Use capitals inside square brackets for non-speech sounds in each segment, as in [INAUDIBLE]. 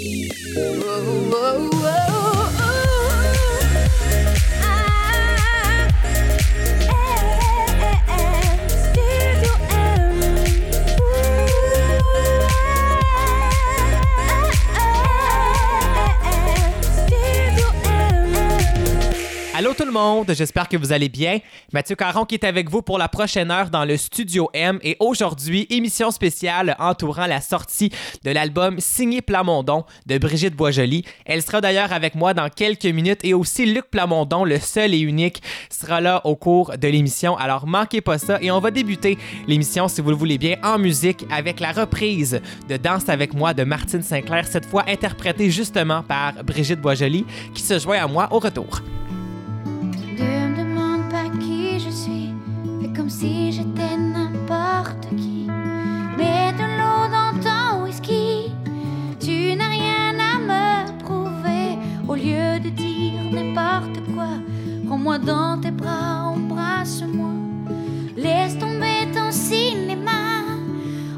Oh. J'espère que vous allez bien. Mathieu Caron qui est avec vous pour la prochaine heure dans le Studio M et aujourd'hui, émission spéciale entourant la sortie de l'album Signé Plamondon de Brigitte Boisjoli. Elle sera d'ailleurs avec moi dans quelques minutes et aussi Luc Plamondon, le seul et unique, sera là au cours de l'émission. Alors manquez pas ça et on va débuter l'émission, si vous le voulez bien, en musique avec la reprise de Danse avec moi de Martine Sinclair, cette fois interprétée justement par Brigitte Boisjoli qui se joint à moi au retour. Mets de l'eau dans ton whisky, tu n'as rien à me prouver. Au lieu de dire n'importe quoi, prends-moi dans tes bras, embrasse-moi. Laisse tomber ton cinéma,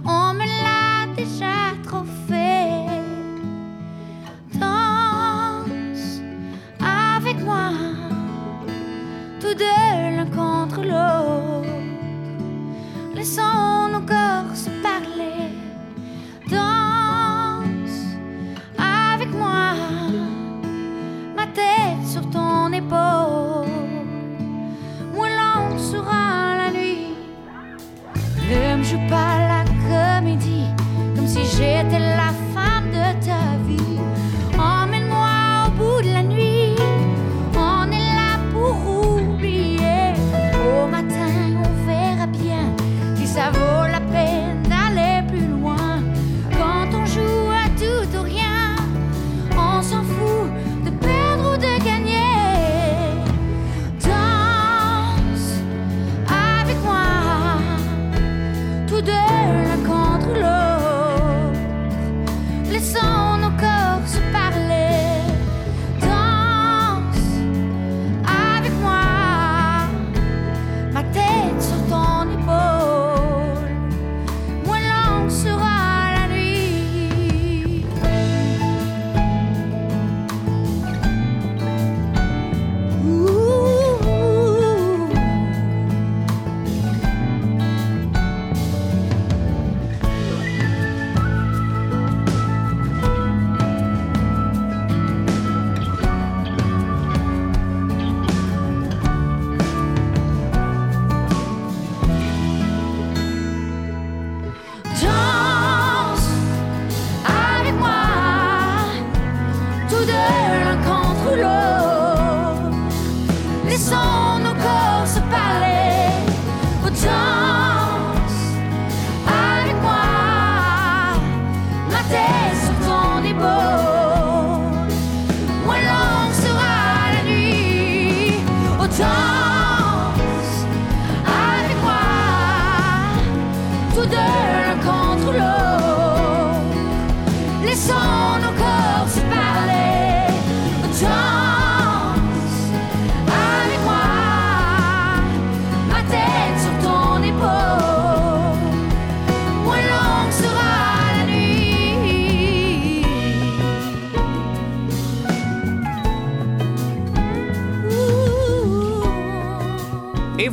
on me l'a déjà trop fait. Danse avec moi tous deux l'un contre l'autre. Laissons nos corps se parler. Danse avec moi, ma tête sur ton épaule. Moins long sera la nuit. Ne me joue pas la comédie comme si j'étais la femme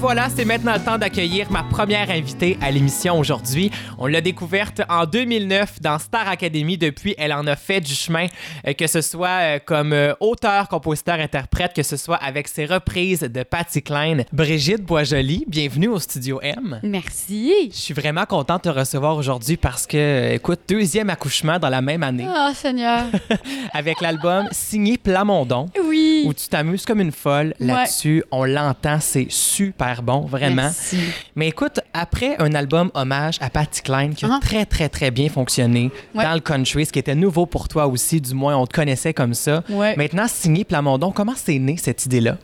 voilà, c'est maintenant le temps d'accueillir ma première invitée à l'émission aujourd'hui. On l'a découverte en 2009 dans Star Academy. Depuis, elle en a fait du chemin, euh, que ce soit euh, comme euh, auteur, compositeur, interprète, que ce soit avec ses reprises de Patty Klein. Brigitte Boisjoli, bienvenue au Studio M. Merci. Je suis vraiment contente de te recevoir aujourd'hui parce que, écoute, deuxième accouchement dans la même année Oh, Seigneur. [LAUGHS] avec l'album Signé Plamondon Oui. où tu t'amuses comme une folle Ouais. là-dessus. On l'entend, c'est super bon, vraiment. Merci. Mais écoute, après un album hommage à Patty Klein qui a Ah. très, très, très bien fonctionné Ouais. dans le country, ce qui était nouveau pour toi aussi, du moins on te connaissait comme ça. Ouais. Maintenant, signé Plamondon, comment c'est né cette idée-là?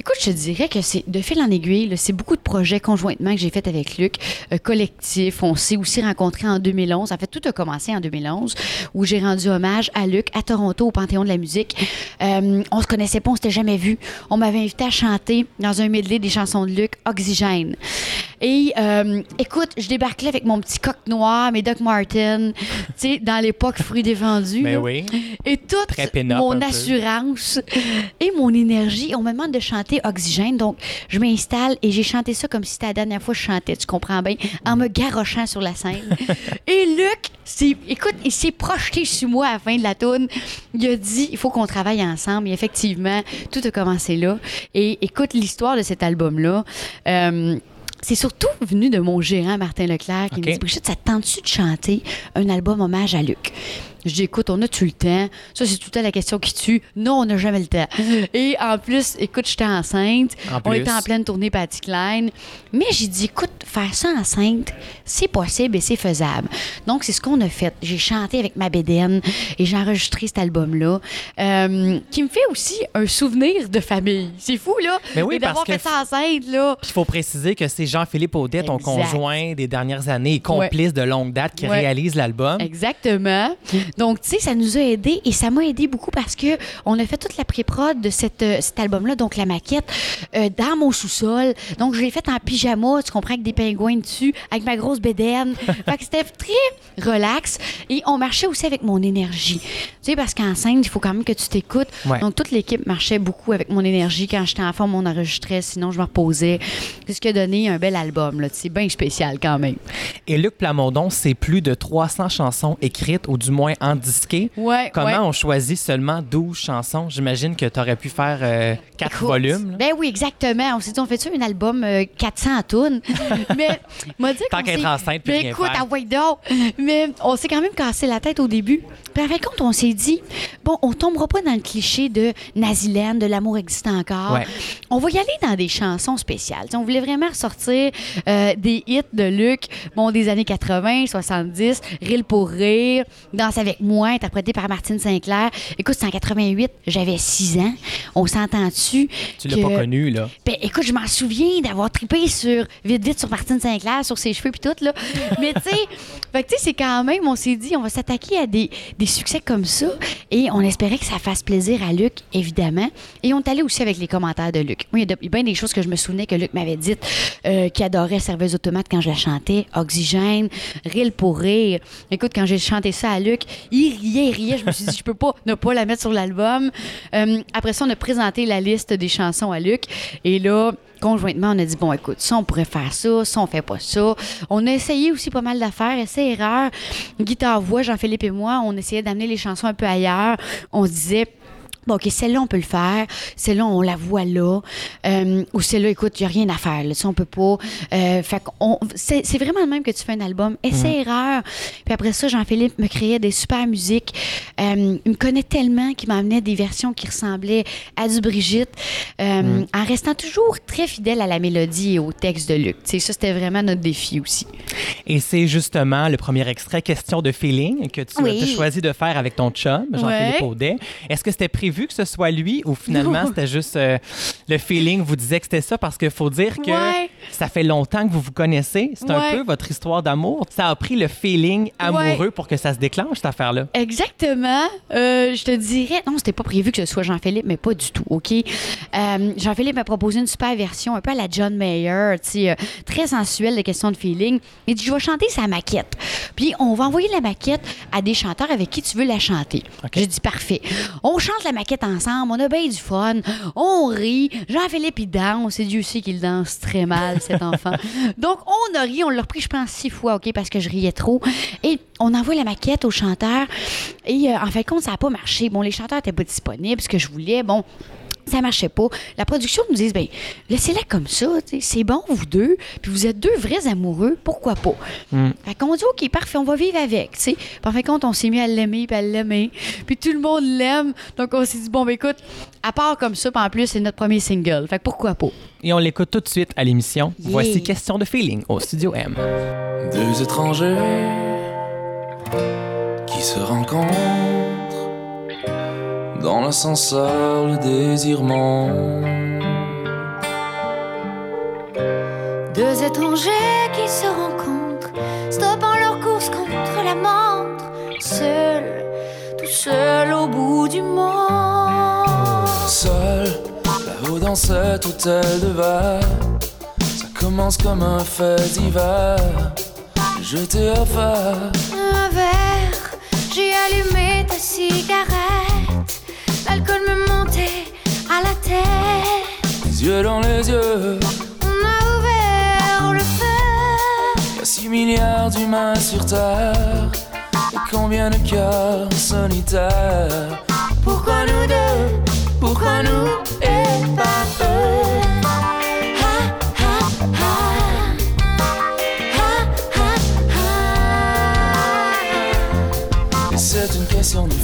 Écoute, je te dirais que c'est de fil en aiguille, c'est beaucoup de projets conjointement que j'ai fait avec Luc, euh, collectif. On s'est aussi rencontrés en 2011. En fait, tout a commencé en 2011 où j'ai rendu hommage à Luc à Toronto au Panthéon de la musique. Euh, on se connaissait pas, on s'était jamais vu. On m'avait invité à chanter dans un medley des chansons de Luc, Oxygène. Et euh, écoute, je débarque là avec mon petit coq noir, mes Doc Martens, [LAUGHS] tu sais, dans l'époque fruits défendus. Ben là. oui. Et toute mon peu. assurance [LAUGHS] et mon énergie, on me demande de chanter Oxygène. Donc, je m'installe et j'ai chanté ça comme si c'était la dernière fois que je chantais, tu comprends bien, en me garochant sur la scène. [LAUGHS] et Luc, écoute, il s'est projeté sur moi à la fin de la tourne. Il a dit, il faut qu'on travaille ensemble. Et effectivement, tout a commencé là. Et écoute, l'histoire de cet album-là, euh, c'est surtout venu de mon gérant Martin Leclerc qui me dit Brigitte, ça te tente-tu de chanter un album hommage à Luc? Je dis écoute, on a-tu le temps? Ça, c'est tout le temps la question qui tue. Non, on n'a jamais le temps. [LAUGHS] Et en plus, écoute, j'étais enceinte. En on était en pleine tournée Patty Klein. Mais j'ai dit écoute, faire ça enceinte, c'est possible et c'est faisable. Donc, c'est ce qu'on a fait. J'ai chanté avec ma bédaine et j'ai enregistré cet album-là euh, qui me fait aussi un souvenir de famille. C'est fou, là. Mais oui, d'avoir fait ça enceinte, là. Il faut préciser que c'est Jean-Philippe Audet, ton conjoint des dernières années et complice de longue date, qui Ouais. réalise l'album. Exactement. Donc, tu sais, ça nous a aidés et ça m'a aidé beaucoup parce que on a fait toute la pré-prod de cette, euh, cet album-là, donc la maquette, euh, dans mon sous-sol. Donc, je l'ai faite en pyjama, tu comprends, avec des pingouins dessus, avec ma grosse bédaine. [LAUGHS] fait que c'était très relax et on marchait aussi avec mon énergie. Tu sais, parce qu'enceinte, il faut quand même que tu t'écoutes. Ouais. Donc, toute l'équipe marchait beaucoup avec mon énergie. Quand j'étais en forme, on enregistrait, sinon je me reposais. C'est ce qui a donné un bel album, là. C'est bien spécial quand même. Et Luc Plamondon, c'est plus de 300 chansons écrites, ou du moins en disqué. Ouais, Comment ouais. on choisit seulement 12 chansons? J'imagine que tu aurais pu faire 4 Écoute, volumes. là. Ben oui, exactement. On s'est dit, on fait-tu un album euh, 400 tonnes? [LAUGHS] Mais, m'a dit Tant qu'être enceinte, puis rien écoute, faire. ah donc. Mais on s'est quand même cassé la tête au début. Puis en fin de compte, on s'est dit, bon, on tombera pas dans le cliché de Naziland, de l'amour existe encore. Ouais. On va y aller dans des chansons spéciales. T'sais, on voulait vraiment ressortir euh, des hits de Luc, bon, des années 80, 70, Rire pour rire, Danse avec moi, interprété par Martine Sinclair. Écoute, c'est en 88, j'avais 6 ans. On s'entend-tu? Tu l'as pas connu, là? ben, écoute, je m'en souviens d'avoir trippé sur vite vite sur Martine Sinclair, sur ses cheveux puis tout là. [LAUGHS] Mais tu sais, c'est quand même, on s'est dit, on va s'attaquer à des, des succès comme ça et on espérait que ça fasse plaisir à Luc, évidemment. Et on est allé aussi avec les commentaires de Luc. Moi, il y a de- bien des choses que je me souvenais que Luc m'avait dites, euh, qu'il adorait Serveuse Automate quand je la chantais, Oxygène, Rille pour rire. Écoute, quand j'ai chanté ça à Luc, il riait, il riait. Je me suis dit, je peux pas ne pas la mettre sur l'album. Euh, après ça, on a présenté la liste des chansons à Luc. Et là, conjointement, on a dit, bon, écoute, ça, on pourrait faire ça, ça, on fait pas ça. On a essayé aussi pas mal d'affaires, essais-erreurs. Guitare-voix, Jean-Philippe et moi, on essayait d'amener les chansons un peu ailleurs. On se disait, Bon, OK, celle-là, on peut le faire. Celle-là, on la voit là. Euh, ou celle-là, écoute, il n'y a rien à faire. Là. Ça, on peut pas. Euh, fait qu'on- c'est, c'est vraiment le même que tu fais un album. Essai-erreur. Puis après ça, Jean-Philippe me créait des super musiques. Euh, il me connaît tellement qu'il m'amenait des versions qui ressemblaient à du Brigitte, en restant toujours très fidèle à la mélodie et au texte de Luc. Sais, ça, c'était vraiment notre défi aussi. Et c'est justement le premier extrait, Question de feeling, que tu Oui. as choisi de faire avec ton chum, Jean-Philippe Ouais. Audet. Est-ce que c'était prévu que ce soit lui ou finalement [LAUGHS] c'était juste euh, le feeling vous disait que c'était ça? Parce qu'il faut dire que Ouais. ça fait longtemps que vous vous connaissez. C'est un peu votre histoire d'amour. Ça a pris le feeling amoureux pour que ça se déclenche, cette affaire-là. Exactement. Euh, je te dirais, non, c'était pas prévu que ce soit Jean-Philippe, mais pas du tout, OK? Euh, Jean-Philippe m'a proposé une super version, un peu à la John Mayer, très sensuelle, des questions de feeling. Il dit, je vais chanter sa maquette. Puis on va envoyer la maquette à des chanteurs avec qui tu veux la chanter. J'ai dit, parfait. On chante la maquette ensemble, on a bien du fun, on rit. Jean-Philippe, il danse, et Dieu sait qu'il danse très mal, cet enfant. [LAUGHS] Donc, on a ri, on l'a repris, je pense, six fois, OK, parce que je riais trop. Et on envoie la maquette aux chanteurs. Et euh, en fin de compte, ça n'a pas marché. Bon, les chanteurs n'étaient pas disponibles, ce que je voulais. Bon. Ça marchait pas. La production nous dit, ben, laissez-la comme ça, c'est bon, vous deux, puis vous êtes deux vrais amoureux, pourquoi pas? Fait qu'on dit, OK, parfait, on va vivre avec, tu sais. Puis en fin de compte, on s'est mis à l'aimer, puis à l'aimer, puis tout le monde l'aime. Donc on s'est dit, bon, ben écoute, à part comme ça, puis en plus, c'est notre premier single. Fait que pourquoi pas? Et on l'écoute tout de suite à l'émission. Yeah. Voici Question de feeling au Studio M. Deux étrangers qui se rencontrent dans l'ascenseur, le désir monte. Deux étrangers qui se rencontrent, stoppant leur course contre la montre, seul, tout seul au bout du monde. Seul, là-haut dans cet hôtel de verre, ça commence commence comme un fait d'hiver. Je t'ai offert Un verre, j'ai allumé ta cigarette. L'alcool me montait à la tête. les yeux dans les yeux. On a ouvert le feu. Y a 6 milliards d'humains sur Terre. Et combien de cœurs solitaires Pourquoi nous deux? Pourquoi nous et pas eux? Ha, ha, ha. Ha, ha, Et c'est une question de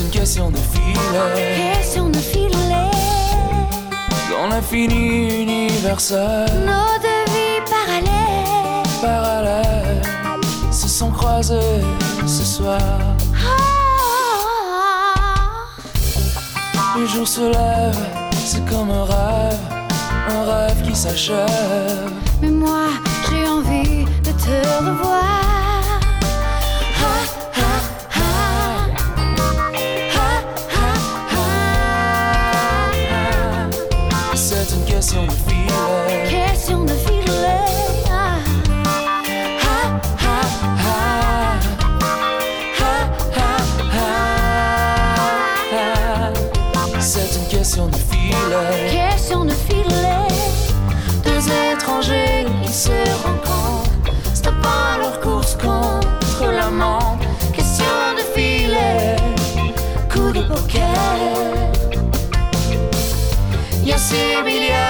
une question de filet. Question de filet. Dans l'infini universel. Nos deux vies parallèles. parallèles se sont croisés ce soir. Ah. Le jour se lève, c'est comme un rêve, un rêve qui s'achève. Mais moi, j'ai envie de te revoir. C'est une question de filet. Question de filet. Ha, ha, Ha, ha. Ha, ha, ha. C'est une question de filet. Question de filet. Deux étrangers qui se rencontrent, stoppant leur course contre la montre. Question de filet. Coup de poker. Il y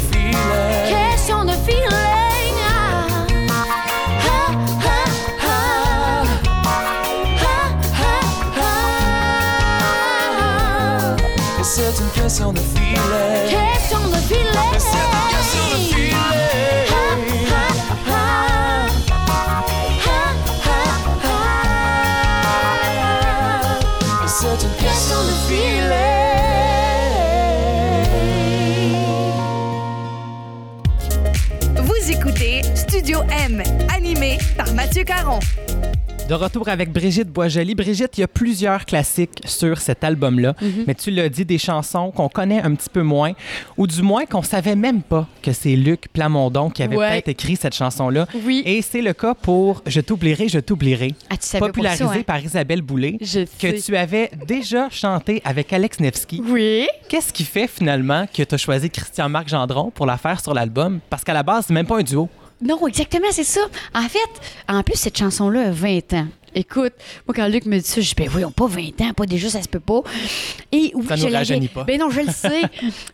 Une question de filet. Vous écoutez Studio M, animé par Mathieu Caron. De retour avec Brigitte Boisjoli. Brigitte, il y a plusieurs classiques sur cet album-là, mais tu l'as dit, des chansons qu'on connaît un petit peu moins, ou du moins qu'on savait même pas que c'est Luc Plamondon qui avait Ouais. peut-être écrit cette chanson-là. Oui. Et c'est le cas pour Je t'oublierai, je t'oublierai, Ah, popularisé ça, hein? par Isabelle Boulay, Je que sais. tu avais déjà chanté avec Alex Nevsky. Oui. Qu'est-ce qui fait finalement que tu as choisi Christian-Marc Gendron pour la faire sur l'album? Parce qu'à la base, c'est même pas un duo. Non, exactement, c'est ça. En fait, en plus, cette chanson-là a 20 ans. Écoute, moi, quand Luc me dit ça, je dis, ben voyons, pas 20 ans, pas déjà, ça se peut pas. Et oui, Ça je l'avais- pas. Ben non, je le [LAUGHS] sais.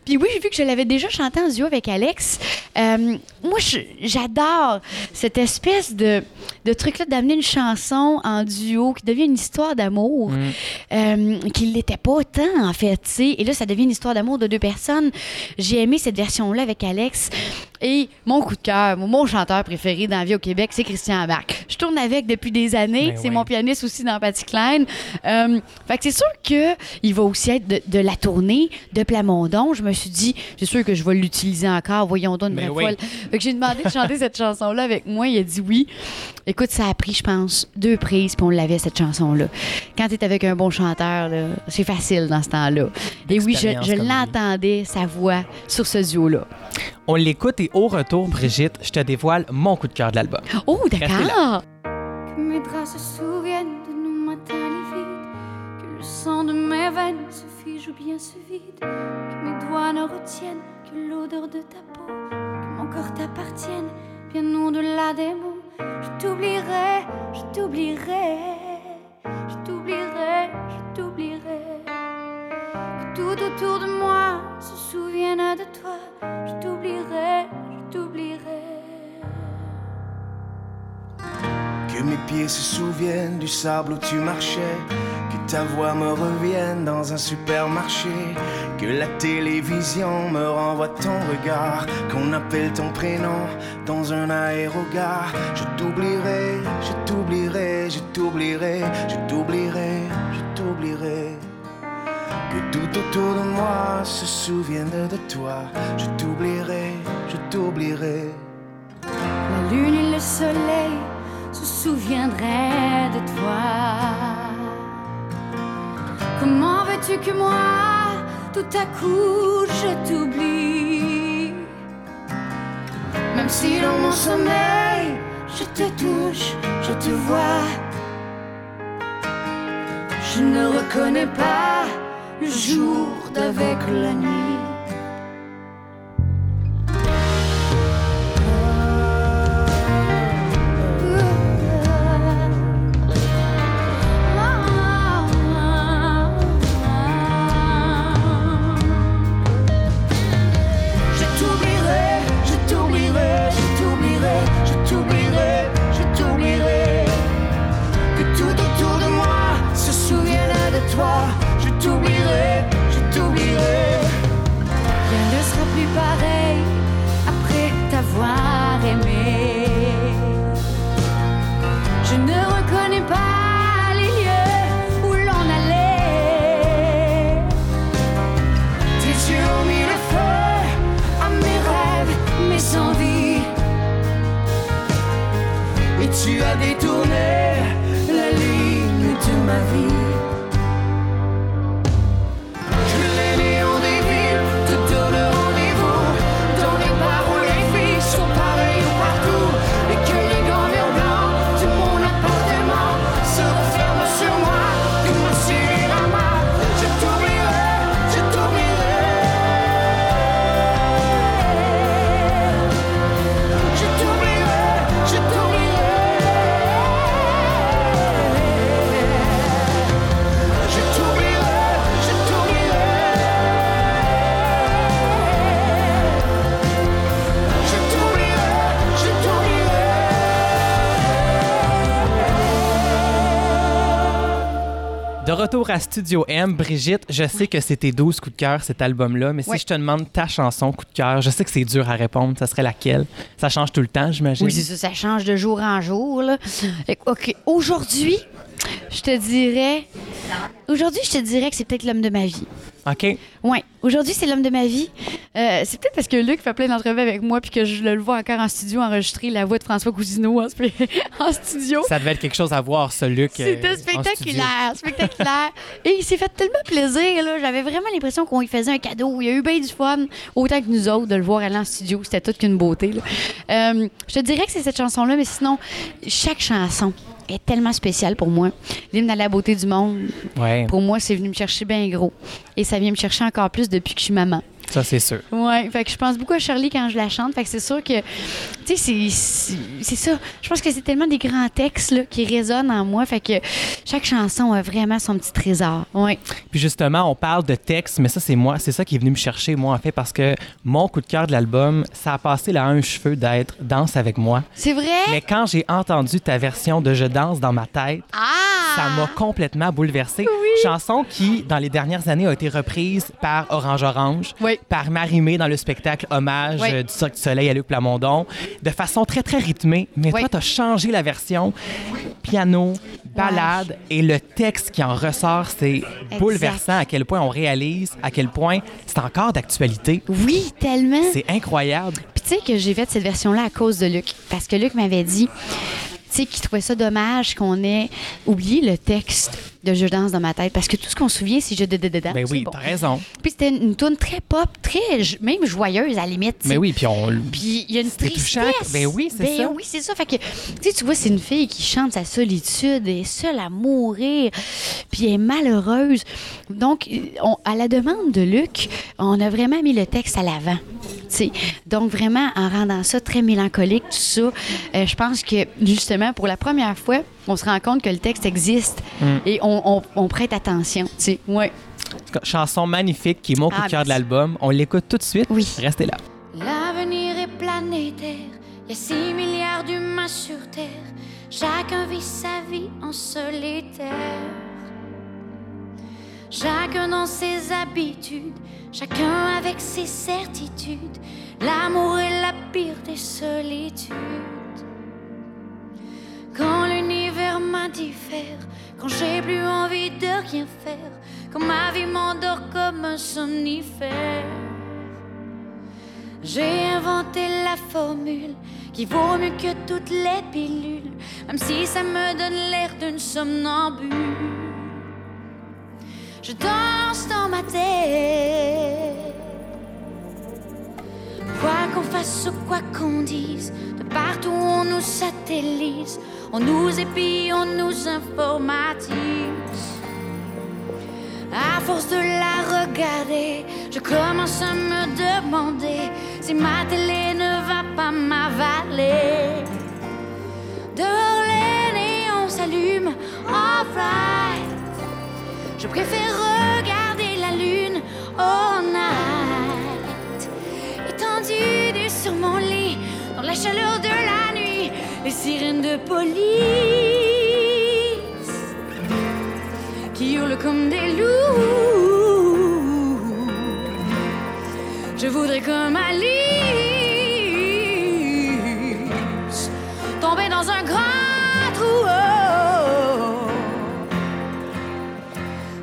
Puis oui, vu que je l'avais déjà chanté en duo avec Alex, euh, moi, j'adore cette espèce de, de truc-là d'amener une chanson en duo qui devient une histoire d'amour, Mm. euh, qui l'était pas tant, en fait, tu sais. Et là, ça devient une histoire d'amour de deux personnes. J'ai aimé cette version-là avec Alex. Et mon coup de cœur, mon chanteur préféré dans la vie au Québec, c'est Christian Bach. Je tourne avec depuis des années. C'est oui. mon pianiste aussi dans Patty Klein. Euh, fait que c'est sûr qu'il va aussi être de, de la tournée de Plamondon. Je me suis dit, c'est sûr que je vais l'utiliser encore. Voyons donc une oui. fois. Fait que j'ai demandé de chanter cette chanson-là avec moi. Il a dit oui. Écoute, ça a pris, je pense, deux prises, puis on l'avait, cette chanson-là. Quand tu es avec un bon chanteur, c'est facile dans ce temps-là. Et oui, je, l'entendais, sa voix, sur ce duo-là. On l'écoute et au retour, Brigitte, je te dévoile mon coup de cœur de l'album. Oh, d'accord. Mes draps se souviennent de nos matins livides. Que le sang de mes veines se fige ou bien se vide. Que mes doigts ne retiennent que l'odeur de ta peau. Que mon corps t'appartienne bien au-delà des mots. Je t'oublierai, je t'oublierai. Je t'oublierai, je t'oublierai. Que tout autour de moi se souvienne de toi. Que mes pieds se souviennent du sable où tu marchais, que ta voix me revienne dans un supermarché, que la télévision me renvoie ton regard, qu'on appelle ton prénom dans un aérogare. Je t'oublierai, je t'oublierai, je t'oublierai, je t'oublierai, je t'oublierai. Que tout autour de moi se souvienne de toi. Je t'oublierai, je t'oublierai. La lune et le soleil se souviendraient de toi. Comment veux-tu que moi, tout à coup, je t'oublie? Même si dans mon sommeil, je te touche, je te vois. Je ne reconnais pas le jour d'avec la nuit. Retour à Studio M, Brigitte, je sais que c'était 12 coups de cœur cet album-là, mais si Ouais. je te demande ta chanson coup de cœur, je sais que c'est dur à répondre, ça serait laquelle? Ça change tout le temps, j'imagine. Oui, ça, ça change de jour en jour. Là. OK, aujourd'hui, je te dirais. Aujourd'hui, je te dirais que c'est peut-être l'homme de ma vie. OK. Ouais, aujourd'hui, c'est l'homme de ma vie. Euh, c'est peut-être parce que Luc fait plein d'entrevues avec moi puis que je le vois encore en studio enregistrer la voix de François Cousineau en, [LAUGHS] en studio. Ça devait être quelque chose à voir, ce Luc. euh, C'était studio. spectaculaire, spectaculaire. Et il s'est fait tellement plaisir, là. J'avais vraiment l'impression qu'on lui faisait un cadeau. Il y a eu bien du fun, autant que nous autres, de le voir aller en studio. C'était toute qu'une beauté, là. Euh, je te dirais que c'est cette chanson-là, mais sinon, chaque chanson est tellement spéciale pour moi. L'hymne à la beauté du monde, Ouais, pour moi, c'est venu me chercher bien gros. Et ça vient me chercher encore plus depuis que je suis maman. Ça c'est sûr. Ouais, fait que je pense beaucoup à Shirley quand je la chante. Fait que c'est sûr que, tu sais, c'est- ça. Je pense que c'est tellement des grands textes là, qui résonnent en moi. Fait que chaque chanson a vraiment son petit trésor. Ouais. Puis justement, on parle de texte, mais ça, c'est moi. C'est ça qui est venu me chercher, moi, en fait, parce que mon coup de cœur de l'album, ça a passé là un cheveu d'être Danse avec moi. C'est vrai? Mais quand j'ai entendu ta version de Je danse dans ma tête, Ah! ça m'a complètement bouleversé. Chanson qui, dans les dernières années, a été reprise par Orange Orange, Oui. Par Marimé dans le spectacle Hommage Oui. euh, du Cirque du Soleil à Luc Plamondon, de façon très, très rythmée. Mais Oui. toi, tu as changé la version piano, balade, et le texte qui en ressort, c'est bouleversant à quel point on réalise, à quel point c'est encore d'actualité. Oui, tellement. C'est incroyable. Puis tu sais que j'ai fait cette version-là à cause de Luc. Parce que Luc m'avait dit, tu sais, qu'il trouvait ça dommage qu'on ait oublié le texte de Je danse dans ma tête. Parce que tout ce qu'on se souvient, c'est Je de de danse. Ben oui, bon. t'as raison. Puis c'était une tune très pop, très même joyeuse à la limite. Mais oui, puis on... Puis il y a une tristesse. touchant. Ben oui, c'est Ben ça. oui, c'est ça. Fait que, tu vois, c'est une fille qui chante sa solitude, elle est seule à mourir, puis elle est malheureuse. Donc, on- à la demande de Luc, on a vraiment mis le texte à l'avant. tu sais. Donc, vraiment, en rendant ça très mélancolique, tout ça, euh, je pense que, justement, pour la première fois, on se rend compte que le texte existe Mm. et on, on- on prête attention. tu sais. Ouais. Chanson magnifique qui est mon coup Ah, de cœur de l'album. On l'écoute tout de suite. Oui. Restez là. L'avenir est planétaire, il y a 6 milliards d'humains sur Terre, chacun vit sa vie en solitaire. chacun dans ses habitudes, chacun avec ses certitudes. L'amour est la pire des solitudes. Quand quand j'ai plus envie de rien faire, quand ma vie m'endort comme un somnifère. J'ai inventé la formule qui vaut mieux que toutes les pilules, même si ça me donne l'air d'une somnambule. Je danse dans ma tête. Quoi qu'on fasse ou quoi qu'on dise, de partout on nous satellise, on nous épie, on nous informatise. À force de la regarder, je commence à me demander si ma télé ne va pas m'avaler. Dehors les néons s'allument, alright. Je préfère regarder la lune all night. Étendue sur mon lit, dans la chaleur de la les sirènes de police qui hurlent comme des loups. Je voudrais comme Alice tomber dans un grand trou.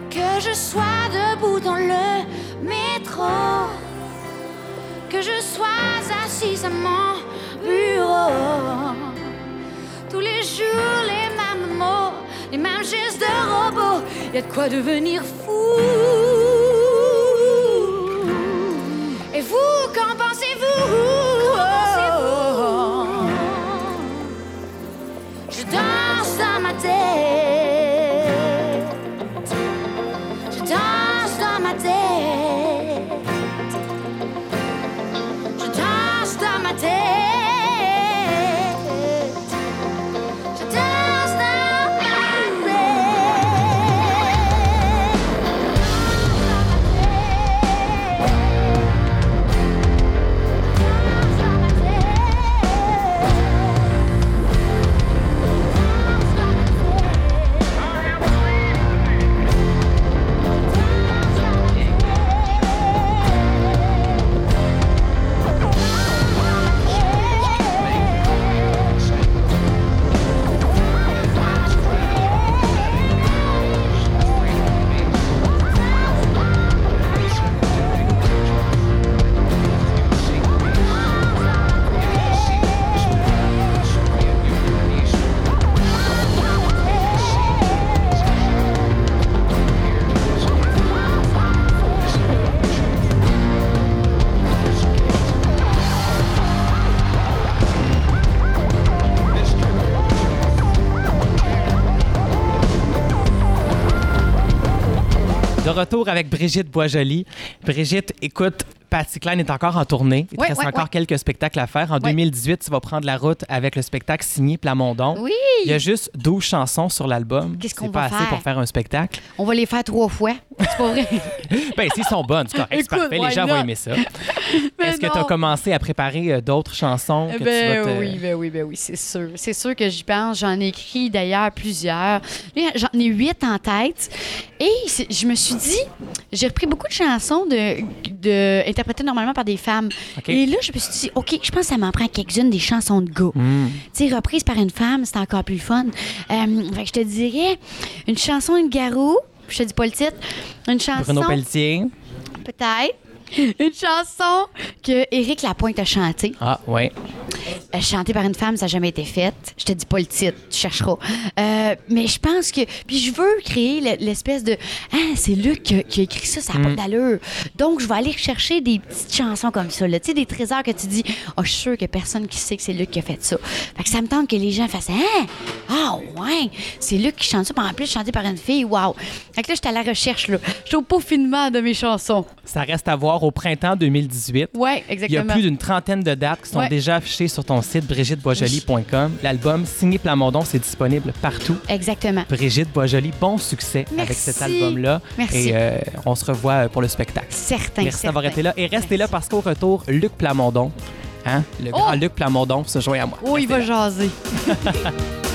Que je sois debout dans le métro, que je sois assise à mon Tous les jours, les mêmes mots, les mêmes gestes de robot. Y a de quoi devenir fou. Et vous, qu'en pensez-vous? Je danse dans ma tête. De retour avec Brigitte Boisjoli. Brigitte, écoute, Patty Klein est encore en tournée. Il te Ouais, reste ouais, encore ouais. quelques spectacles à faire. En Ouais. 2018, tu vas prendre la route avec le spectacle signé Plamondon. Oui! Il y a juste 12 chansons sur l'album. Qu'est-ce qu'on C'est pas va assez faire? pour faire un spectacle. On va les faire trois fois. C'est pas vrai? Ben, s'ils sont bonnes, c'est correct, c'est Écoute, parfait. Les gens vont aimer ça. Mais [LAUGHS] Est-ce que tu as commencé à préparer euh, d'autres chansons que tu vas Ben te... oui, ben oui, ben oui, c'est sûr. C'est sûr que j'y pense. J'en ai écrit d'ailleurs plusieurs. J'en ai huit en tête. Et je me suis dit, j'ai repris beaucoup de chansons de, de, interprétées normalement par des femmes. Et là, je me suis dit, OK, je pense que ça m'en prend quelques-unes des chansons de gars. Hmm. Tu sais, reprise par une femme, c'est encore plus fun. Euh, fait que je te dirais une chanson de Garou. Je te dis pas le titre. Une chanson? Bruno Pelletier. Peut-être. Une chanson que Éric Lapointe a chantée. Ah, ouais. Euh, chantée par une femme, ça n'a jamais été fait. Je te dis pas le titre, tu chercheras. Euh, mais je pense que. Puis je veux créer le- l'espèce de. Ah, c'est Luc qui a, qui a écrit ça, ça n'a pas d'allure. Donc, je vais aller chercher des petites chansons comme ça. là. Tu sais, des trésors que tu dis, oh, je suis sûre que personne qui sait que c'est Luc qui a fait ça. Fait que ça me tente que les gens fassent, ah, ah, ouais, c'est Luc qui chante ça. Puis en plus, chanté par une fille, waouh. Fait que là, j'étais à la recherche, là. Je suis au peaufinement de mes chansons. Ça reste à voir au printemps 2018. Ouais, Il y a exactement. plus d'une trentaine de dates qui sont Ouais. déjà affichées sur ton site brigitteboisjoli.com. L'album signé Plamondon, c'est disponible partout. Exactement. Brigitte Boisjoli, bon succès avec cet album-là. Merci. Et euh, on se revoit pour le spectacle. Certain. Merci d'avoir été là. Et restez là parce qu'au retour, Luc Plamondon, hein, le grand Oh! Luc Plamondon se joint à moi. Oh, il va jaser. [LAUGHS]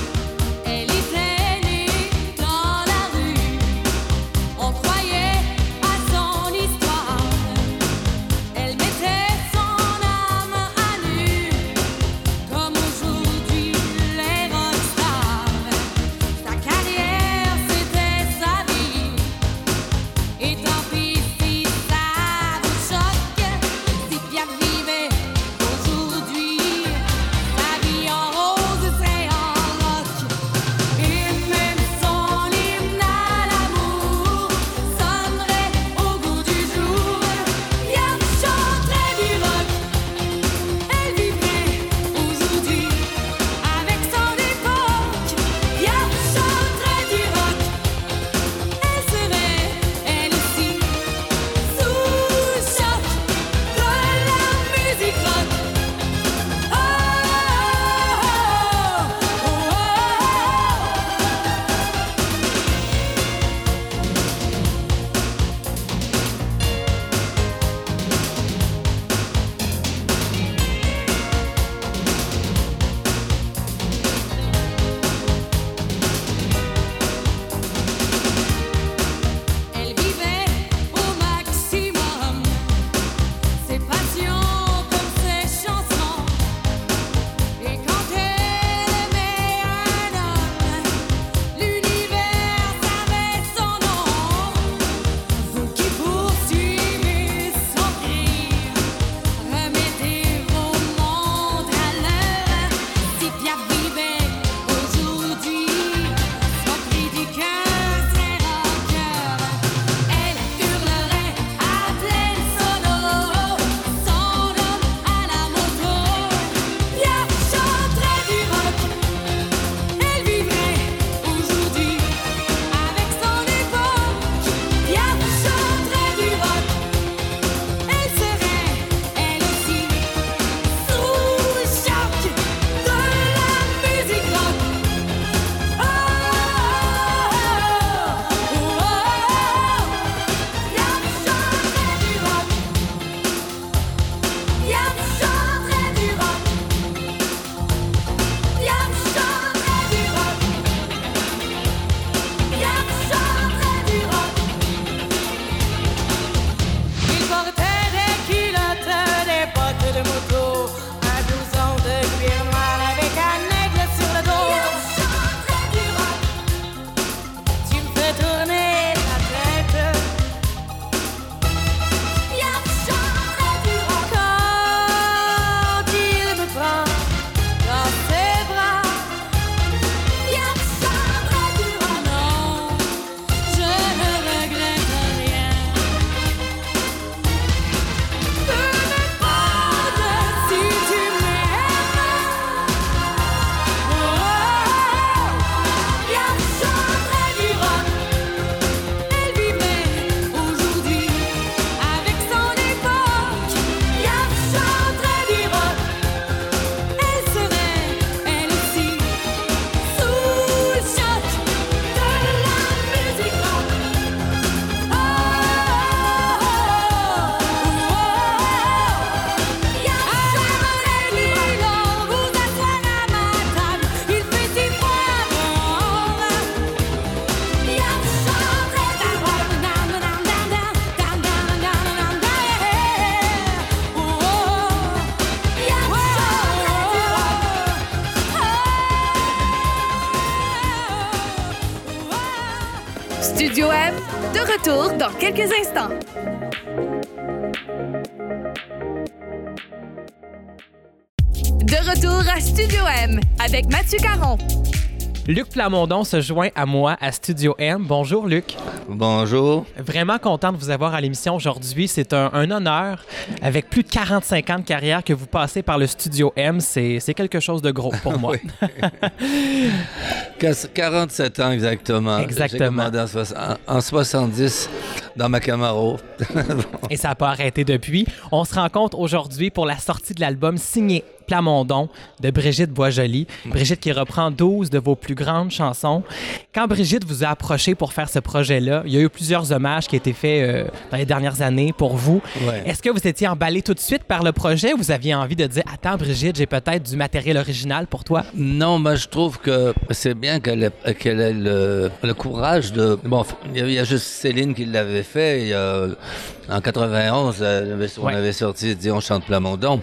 quelques instants. De retour à Studio M avec Mathieu Caron. Luc Plamondon se joint à moi à Studio M. Bonjour Luc. Bonjour. Vraiment content de vous avoir à l'émission aujourd'hui. C'est un, un honneur. Avec plus de 45 ans de carrière que vous passez par le Studio M, c'est quelque chose de gros pour moi. [LAUGHS] Qu- 47 ans exactement. Exactement. J'ai commandé en, soix- en- en 70 dans ma Camaro. [LAUGHS] Et ça n'a pas arrêté depuis. On se rencontre aujourd'hui pour la sortie de l'album signé Plamondon de Brigitte Boisjoli. Brigitte qui reprend 12 de vos plus grandes chansons. Quand Brigitte vous a approché pour faire ce projet-là, il y a eu plusieurs hommages qui ont été faits euh, dans les dernières années pour vous. Ouais. Est-ce que vous étiez emballé tout de suite par le projet ou vous aviez envie de dire Attends, Brigitte, j'ai peut-être du matériel original pour toi? non, moi je trouve que c'est bien qu'elle ait, le, le courage de... Bon, il y a- il y, a juste Céline qui l'avait fait. en 91, elle avait- on Ouais. avait sorti on chante Plamondon.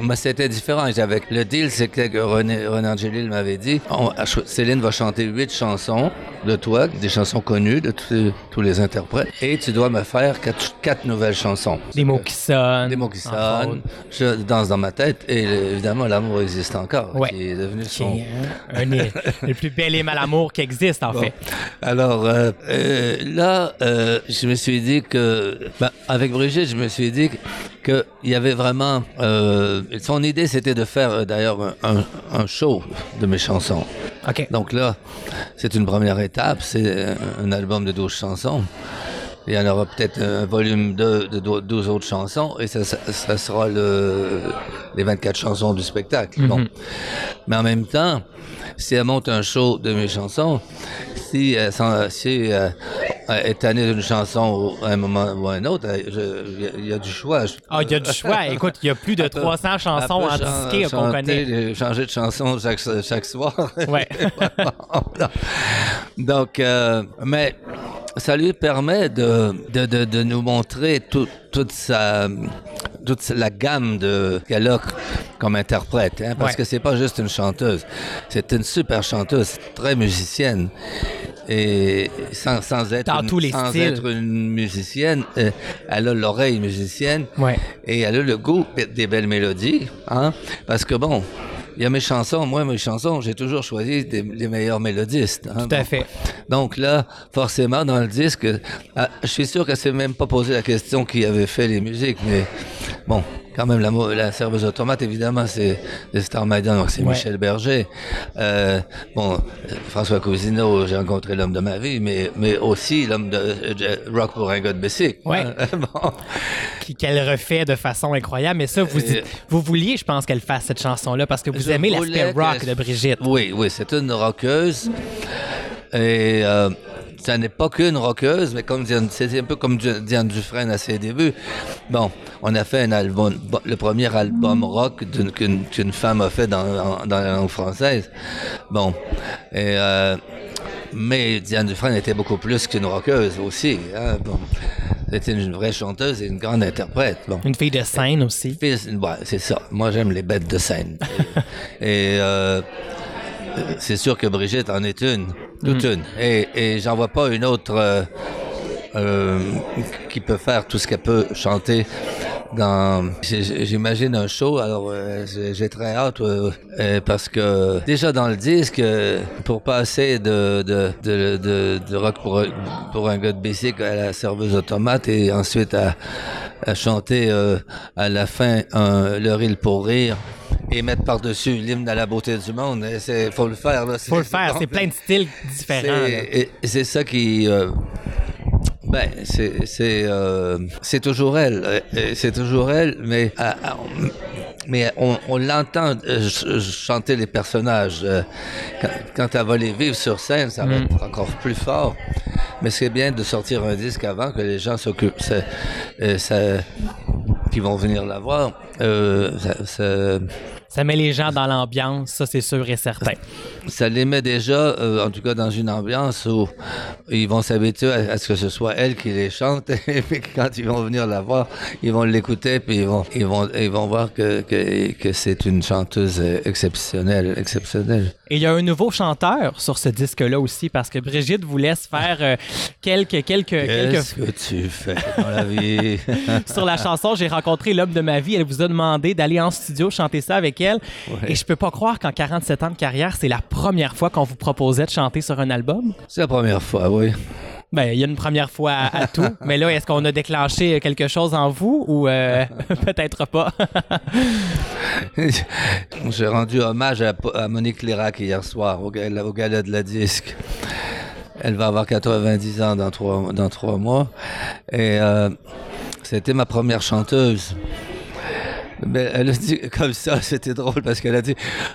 Mais c'était différent. J'avais le deal, c'est que René, René Angélil m'avait dit on- Céline va chanter huit chansons de toi, des chansons connues de tous- tous les interprètes, et tu dois me faire quatre, quatre nouvelles chansons. Des mots qui sonnent. Des mots qui sonnent. Je danse dans ma tête, et évidemment, l'amour existe encore, Ouais. qui est devenu Qui son. est euh, un des le plus bel hymne à l'amour qui existe, en Bon. fait. Alors euh, euh, là, euh, je me suis dit que, ben, avec Brigitte, je me suis dit que qu'il y avait vraiment. euh, son idée, c'était de faire euh, d'ailleurs un, un show de mes chansons. OK. Donc là, c'est une première étape, c'est euh, un album de 12 chansons. Il y en aura peut-être un volume 2 de dou- 12 autres chansons et ça, ça, ça sera le, les 24 chansons du spectacle. Bon. Mais en même temps, si elle monte un show de mes chansons, si elle s'en- si, euh, elle est d'une chanson à un moment ou à un autre, euh, il y a- il y, a du choix. Je- Ah, il y a du choix. [LAUGHS] Écoute, il y a plus de 300 chansons elle peut en chan- disqué qu'on connaît. changer de chanson chaque, chaque soir. Ouais. [LAUGHS] Donc, euh, mais ça lui permet de, de, de, de nous montrer tout- toute sa toute la gamme de qu'elle a comme interprète, hein, parce Ouais. que c'est pas juste une chanteuse, c'est une super chanteuse, très musicienne. Et sans, sans être Dans une, tous les sans styles. être une musicienne, euh, elle a l'oreille musicienne Ouais. et elle a le goût des belles mélodies, hein, parce que bon, il y a mes chansons, moi mes chansons, j'ai toujours choisi des, les meilleurs mélodistes. hein. Tout à Bon. fait. Donc là, forcément, dans le disque, ah, je suis sûr qu'elle s'est même pas posé la question qui avait fait les musiques, mais bon, quand même, la, la serveuse automate, évidemment, c'est c'est Star Maiden, donc c'est Ouais. Michel Berger. Euh, bon, François Cousineau, j'ai rencontré l'homme de ma vie, mais, mais aussi l'homme de euh, Rock pour un gars de Bessic. Ouais. [LAUGHS] bon. Qu'elle refait de façon incroyable. Mais ça, vous, Euh, vous vouliez, je pense, qu'elle fasse cette chanson-là parce que vous aimez l'aspect rock de Brigitte. Oui, oui, c'est une rockeuse. Et ça n'est pas qu'une rockeuse, mais comme Diane- c'est un peu comme Di- Diane Dufresne à ses débuts. Bon, on a fait un album, le premier album rock qu'une femme a fait dans, la langue française. Bon, et euh, mais Diane Dufresne était beaucoup plus qu'une rockeuse aussi. hein, bon. C'était une vraie chanteuse et une grande interprète. Bon. Une fille de scène aussi. Ouais, c'est ça. Moi, j'aime les bêtes de scène. [LAUGHS] et euh, c'est sûr que Brigitte en est une, toute une. Et, et j'en vois pas une autre euh, euh, qui peut faire tout ce qu'elle peut chanter. Dans, j'imagine un show. Alors, euh, j'ai très hâte euh, parce que déjà dans le disque, pour passer de de, de, de, de rock pour, un- pour un gars de basic à la serveuse automate et ensuite à, à chanter à la fin un, le rire pour rire et mettre par-dessus l'hymne à la beauté du monde. C'est faut le faire. Là. Faut le faire. C'est plein de styles différents. C'est ça qui. euh, ben, c'est c'est euh, c'est toujours elle, euh, euh, c'est toujours elle, mais euh, mais on, on l'entend ch- chanter les personnages quand, quand elle va les vivre sur scène, ça va Mm. être encore plus fort. Mais c'est bien de sortir un disque avant que les gens s'occupent, qui vont venir la voir. Euh, ça- ça- Ça met les gens dans l'ambiance, ça c'est sûr et certain. ça les met déjà, euh, en tout cas, dans une ambiance où ils vont s'habituer à, à ce que ce soit elle qui les chante. [LAUGHS] Et puis quand ils vont venir la voir, ils vont l'écouter, puis ils vont, ils vont, ils vont voir que, que, que c'est une chanteuse euh, exceptionnelle, exceptionnelle. Et il y a un nouveau chanteur sur ce disque-là aussi, parce que Brigitte vous laisse faire euh, quelques, quelques, quelques... Qu'est-ce que tu fais dans la vie? [LAUGHS] Sur la chanson, j'ai rencontré l'homme de ma vie. Elle vous a demandé d'aller en studio chanter ça avec elle. Ouais. Et je peux pas croire qu'en 47 ans de carrière, c'est la première fois qu'on vous proposait de chanter sur un album. C'est la première fois, oui. Ben, il y a une première fois à, à tout. [LAUGHS] Mais là, est-ce qu'on a déclenché quelque chose en vous ou euh, [LAUGHS] peut-être pas? [LAUGHS] J'ai rendu hommage à, à Monique Lérac hier soir au gala, au gala de la disque. Elle va avoir 90 ans dans trois, dans trois mois. Et euh, c'était ma première chanteuse. Mais elle a dit comme ça, c'était drôle parce qu'elle a dit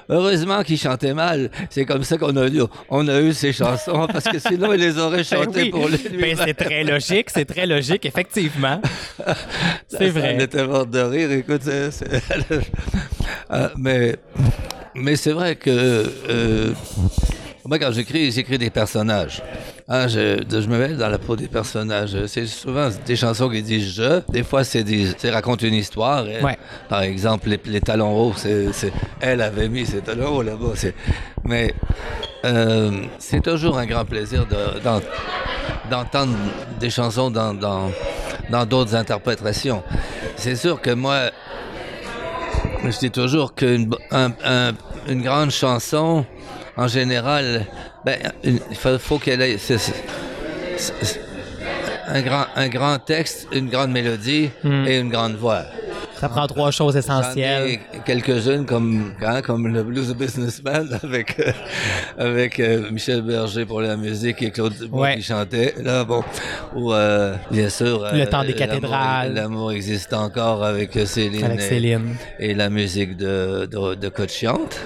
heureusement qu'il chantait mal. C'est comme ça qu'on a eu, on a eu ces chansons parce que sinon il les aurait [LAUGHS] Ben chantées oui. pour lui. Ben, c'est très logique, c'est très logique, effectivement. [LAUGHS] C'est Elle vrai. était morte de rire. Écoute, c'est- [LAUGHS] Euh, mais mais c'est vrai que euh, moi, quand j'écris, j'écris des personnages. Hein, je, je me mets dans la peau des personnages. C'est souvent des chansons qui disent je. Des fois, c'est des, c'est raconte une histoire. Ouais. Par exemple, les, les talons hauts, c'est, elle avait mis ses talons hauts là-bas. c'est- mais euh, c'est toujours un grand plaisir de- d'en- d'entendre des chansons dans, dans, dans d'autres interprétations. C'est sûr que moi, je dis toujours qu'une un- un- grande chanson, en général, ben, il faut, faut qu'elle ait c'est- c'est- c'est- un, grand, un grand texte, une grande mélodie et une grande voix. Ça prend trois choses essentielles. quelques-unes comme, hein, comme le Blues Businessman [LAUGHS] avec, euh, avec euh, Michel Berger pour la musique et Claude Dubois Ouais. qui chantait. Là, bon, ou euh, bien sûr. Le euh, temps des cathédrales. L'amour existe encore avec Céline. Avec et- Céline. Et, la musique de, de, de Coach Chiante.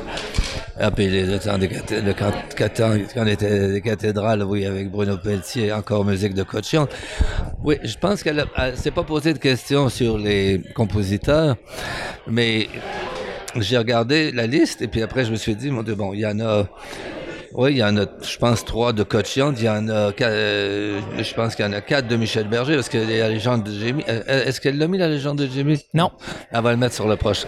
Ah, puis le, le temps des le quand, quand, quand on était des cathédrales, oui, avec Bruno Pelletier, encore musique de Coach Chiante. Oui, je pense qu'elle elle s'est pas posé de questions sur les compositeurs, mais j'ai regardé la liste et puis après je me suis dit, mon Dieu, bon, il y en a, oui, il y en a, je pense, trois de Cochian, il y en a, euh, je pense qu'il y en a quatre de Michel Berger, parce que la légende de Jimmy, euh, est-ce qu'elle l'a mis la légende de Jimmy? Non. Elle va le mettre sur le prochain.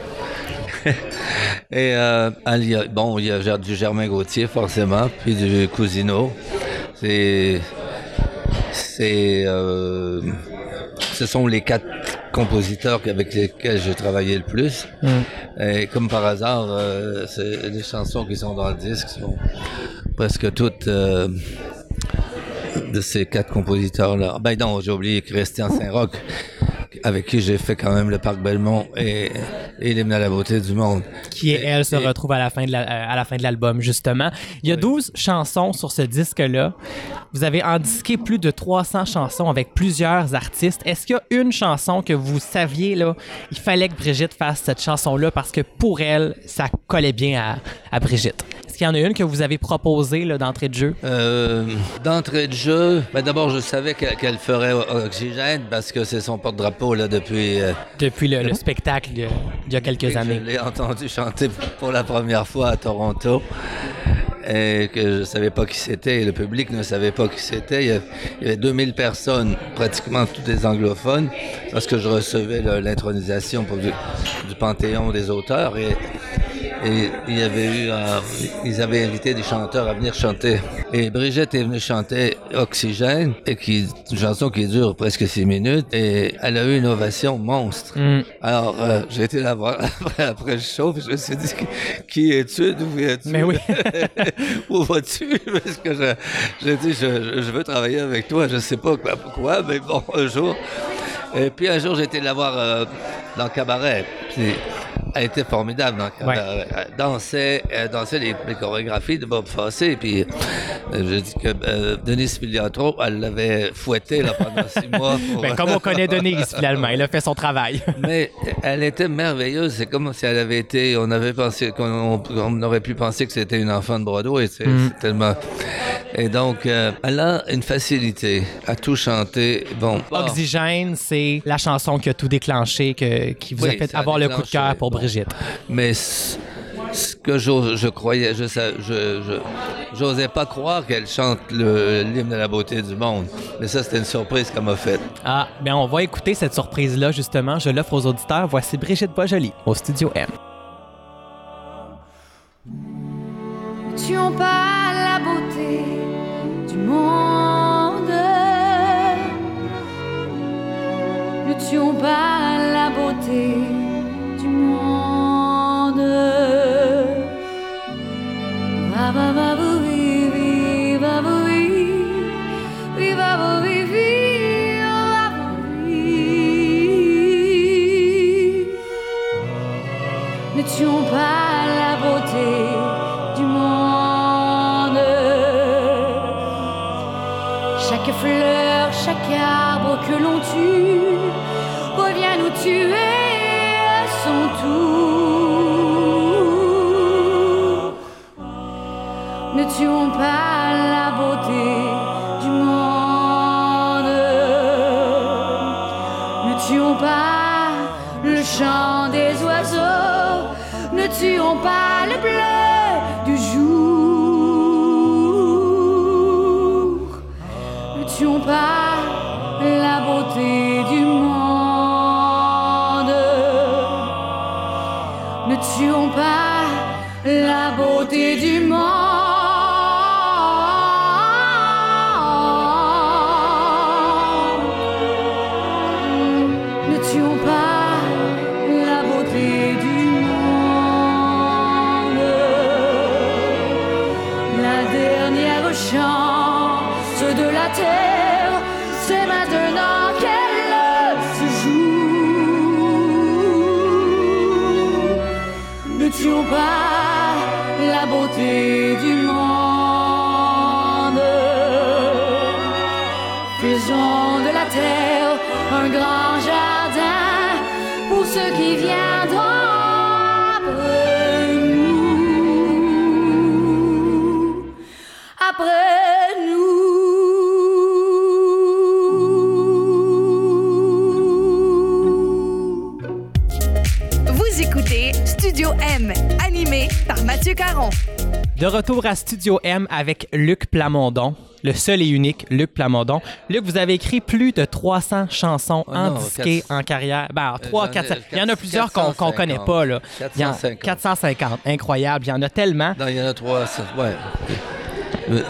[LAUGHS] Et euh, il y a- bon, il y a du Germain Gauthier, forcément, puis du Cousineau. C'est. C'est. euh, ce sont les quatre compositeurs avec lesquels j'ai travaillé le plus. Et comme par hasard, euh, c'est- les chansons qui sont dans le disque sont presque toutes euh, de ces quatre compositeurs-là. Ben non, j'ai oublié Christian Saint-Roch, avec qui j'ai fait quand même le Parc Belmont et, et l'hymne à la beauté du monde. qui et elle se Et- retrouve à la fin de la- euh, à la fin de l'album justement. Il y a 12 chansons sur ce disque-là. Vous avez endisqué plus de 300 chansons avec plusieurs artistes. Est-ce qu'il y a une chanson que vous saviez là, il fallait que Brigitte fasse cette chanson-là parce que pour elle, ça collait bien à, à Brigitte? Est-ce qu'il y en a une que vous avez proposée d'entrée de jeu? Euh, D'entrée de jeu, ben d'abord je savais qu'elle ferait Oxygène parce que c'est son porte-drapeau depuis. euh, depuis le, le spectacle il y a- il y a quelques que années? Je l'ai entendu chanter pour la première fois à Toronto et que je ne savais pas qui c'était et le public ne savait pas qui c'était. Il y avait- il y avait 2000 personnes, pratiquement tous des anglophones, parce que je recevais l'intronisation du, du Panthéon des auteurs et, et il y avait eu, euh, ils avaient invité des chanteurs à venir chanter. Et Brigitte est venue chanter Oxygène, et qui, une chanson qui dure presque six minutes, et elle a eu une ovation monstre. Mm. Alors, euh, j'ai été la voir après, [LAUGHS] après le show, puis je me suis dit, qui, es-tu, d'où viens-tu? Mais oui. [LAUGHS] Où vas-tu? Parce que j'ai dit, je, je- veux travailler avec toi, je sais pas quoi, pourquoi, mais bon, un jour. Et puis un jour, j'ai été la voir euh, dans le cabaret. Puis elle était formidable dans le cabaret. Elle dansait, elle dansait les, les chorégraphies de Bob Fosse. Puis euh, je dis que euh, Denise Filiatro, elle l'avait fouetté là, pendant six mois. [LAUGHS] pour- Ben, comme on connaît Denise [LAUGHS] finalement, elle a fait son travail. mais elle était merveilleuse. C'est comme si elle avait été. On avait pensé qu'on on aurait pu penser que c'était une enfant de Broadway. C'est c'est tellement. Et donc, euh, elle a une facilité à tout chanter. Bon. bon. Oxygène, c'est la chanson qui a tout déclenché, que, qui vous Oui, a fait a avoir le coup de cœur pour bon. Brigitte. Mais ce que je croyais, je sa- je- je- j'osais pas croire qu'elle chante le- l'hymne de la beauté du monde. Mais ça, c'était une surprise qu'elle m'a faite. Ah, bien, on va écouter cette surprise-là, justement. Je l'offre aux auditeurs. Voici Brigitte Boisjoli au Studio M. La beauté du monde. Ne tuons pas la beauté du monde. Mathieu Caron. De retour à Studio M avec Luc Plamondon, le seul et unique Luc Plamondon. Luc, vous avez écrit plus de 300 chansons Oh en non, en carrière. Ben, alors, 3, j'en ai- 400. Il y en a plusieurs qu'on 450. connaît pas, là. Il y en- 450. 450. Incroyable. Il y en a tellement. Non, il y en a trois, ça, ouais. Euh.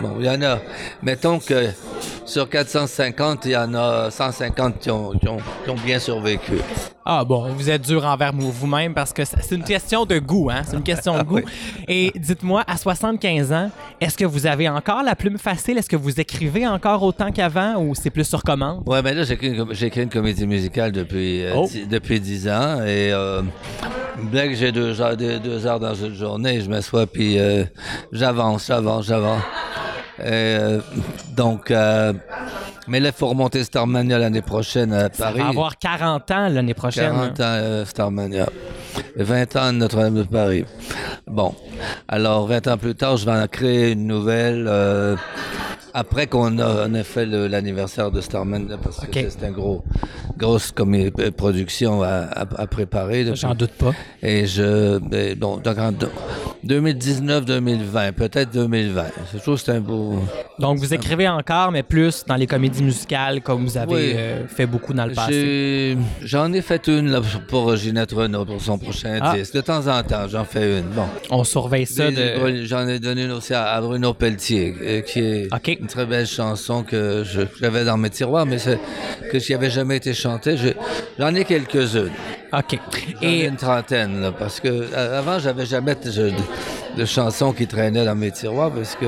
Bon, il y en a. Mettons que sur 450, il y en a 150 qui ont, qui ont, qui ont bien survécu. Ah bon, vous êtes dur envers vous- vous-même parce que c'est une question de goût, hein? C'est une question de goût. Et dites-moi, à 75 ans, est-ce que vous avez encore la plume facile? Est-ce que vous écrivez encore autant qu'avant ou c'est plus sur commande? Ouais, mais là, j'ai écrit une, comédie musicale depuis, euh, Oh. dix- depuis 10 ans. Et euh, dès que j'ai deux heures, deux, deux heures dans une journée, je m'assois puis euh, j'avance, j'avance, j'avance. Et, euh, donc, euh, mais là, il faut remonter Starmania l'année prochaine à Ça Paris. va avoir 40 ans l'année prochaine. 40 ans euh, Starmania. Et 20 ans Notre-Dame de Paris. Bon. Alors, 20 ans plus tard, je vais en créer une nouvelle. euh, après qu'on a, on a fait l'anniversaire de Starmania, parce que c'est- une gros, grosse comé- euh, production à, à- à préparer. J'en doute pas. Et je. donc en 2019-2020, peut-être 2020. Je trouve que c'est un beau. Donc vous écrivez encore, mais plus dans les comédies musicales comme vous avez Oui. euh, fait beaucoup dans le passé? J'en ai fait une là, pour Ginette Renault, pour son prochain Ah. disque. De temps en temps, j'en fais une. Bon. On surveille ça de. J'en ai donné une aussi à, Bruno Pelletier, euh, qui est une très belle chanson que j'avais dans mes tiroirs, mais que qui avait jamais été chantée. Je- J'en ai quelques-unes. OK. Et une trentaine, là, parce que euh, avant, j'avais jamais de, de- de chansons qui traînaient dans mes tiroirs, parce que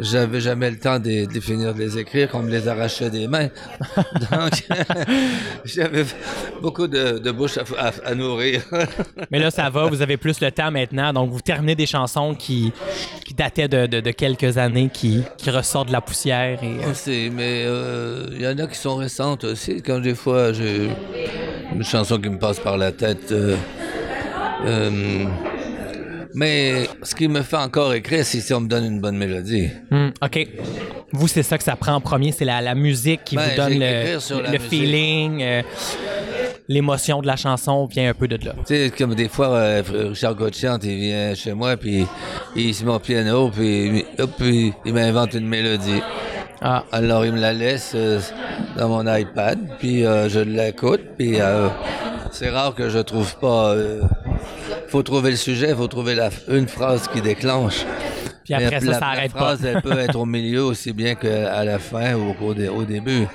j'avais jamais le temps de, de finir de les écrire, qu'on me les arrachait des mains. [LAUGHS] Donc, [LAUGHS] j'avais beaucoup de, de bouche à, à- à nourrir. [LAUGHS] mais là ça va, vous avez plus le temps maintenant, donc vous terminez des chansons qui, qui dataient de, de- quelques années, qui, qui ressortent de la poussière et. euh, Aussi, mais euh, il y en a qui sont récentes aussi. Quand des fois, j'ai une chanson qui me passe par la tête. euh, euh, mais ce qui me fait encore écrire, c'est si on me donne une bonne mélodie. hmm, OK. Vous, c'est ça que ça prend en premier, c'est la, la musique qui Ben, vous donne le, feeling. euh, l'émotion de la chanson vient un peu de là. Tu sais, comme des fois, euh, Richard Gauthier, il vient chez moi, puis il se met au piano, puis hop, puis il m'invente une mélodie. Ah, Alors, il me la laisse euh, dans mon iPad, puis je l'écoute, puis c'est rare que je trouve pas... faut trouver le sujet, faut trouver la, une phrase qui déclenche. puis après Mais ça, la, ça la pas. phrase, elle peut [LAUGHS] être au milieu aussi bien qu'à la fin ou au, au début.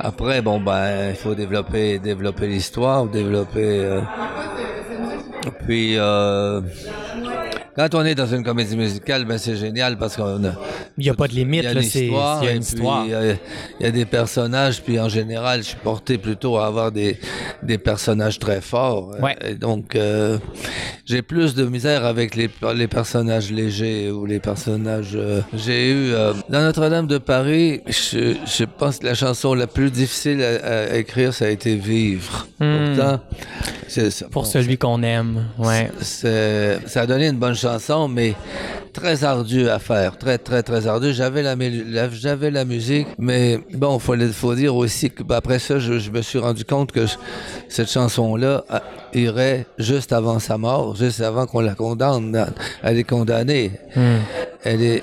Après, bon, ben, il faut développer, développer l'histoire, développer... euh, puis... euh, quand on est dans une comédie musicale, ben c'est génial parce qu'on a, Il n'y a pas de limite, là, une c'est histoire, il y a une histoire. euh, Il y a des personnages, puis en général, je suis porté plutôt à avoir des, des personnages très forts. Ouais. Et donc, euh, j'ai plus de misère avec les, les personnages légers ou les personnages. euh, j'ai eu euh, dans Notre-Dame de Paris, je, je pense que la chanson la plus difficile à, à écrire, ça a été Vivre. Hmm. Pourtant, c'est. Pour Bon, celui qu'on aime, ouais. ça a donné une bonne chanson, mais très ardue à faire, très très très ardue. J'avais la, j'avais la musique, mais bon, faut faut dire aussi que bah, après ça, je, me suis rendu compte que cette chanson-là ah, irait juste avant sa mort, juste avant qu'on la condamne. Elle est condamnée. Hmm. Elle est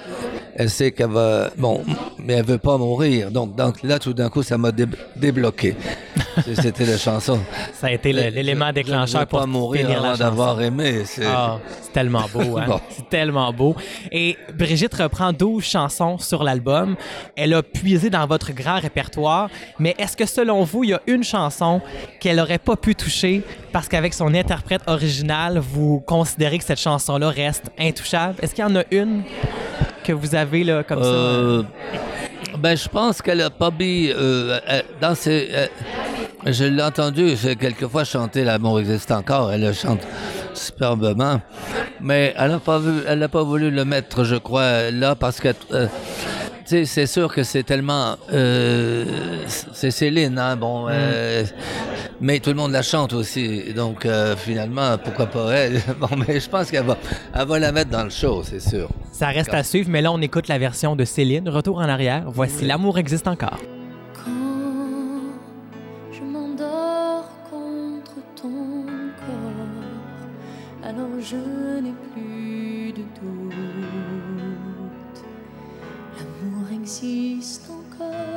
elle sait qu'elle va. Bon, mais elle veut pas mourir. Donc, donc là, tout d'un coup, ça m'a dé- débloqué. [LAUGHS] C'était la chanson. Ça a été Je- l'élément je déclencheur veux pour pas mourir avant d'avoir aimé. C'est- Ah, tellement beau, hein? [LAUGHS] Bon. C'est tellement beau. Et Brigitte reprend 12 chansons sur l'album. Elle a puisé dans votre grand répertoire, mais est-ce que selon vous, il y a une chanson qu'elle n'aurait pas pu toucher parce qu'avec son interprète original, vous considérez que cette chanson-là reste intouchable? Est-ce qu'il y en a une que vous avez là, comme Euh, ben, je pense a pas mis euh, euh, dans ses. euh, je l'ai entendu quelquefois chanter L'amour existe encore. Elle le chante superbement, mais elle n'a pas vu, elle n'a pas voulu le mettre, je crois, là parce que. C'est sûr que c'est tellement. euh, c'est Céline, hein, bon. euh, mais tout le monde la chante aussi. Donc, euh, finalement, pourquoi pas elle? [LAUGHS] Bon, mais je pense qu'elle va, elle va la mettre dans le show, c'est sûr. ça? Ça reste à suivre, mais là, on écoute la version de Céline. Retour en arrière. Voici L'amour existe encore. Quand je m'endors contre ton corps, alors je n'ai plus L'amour existe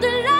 de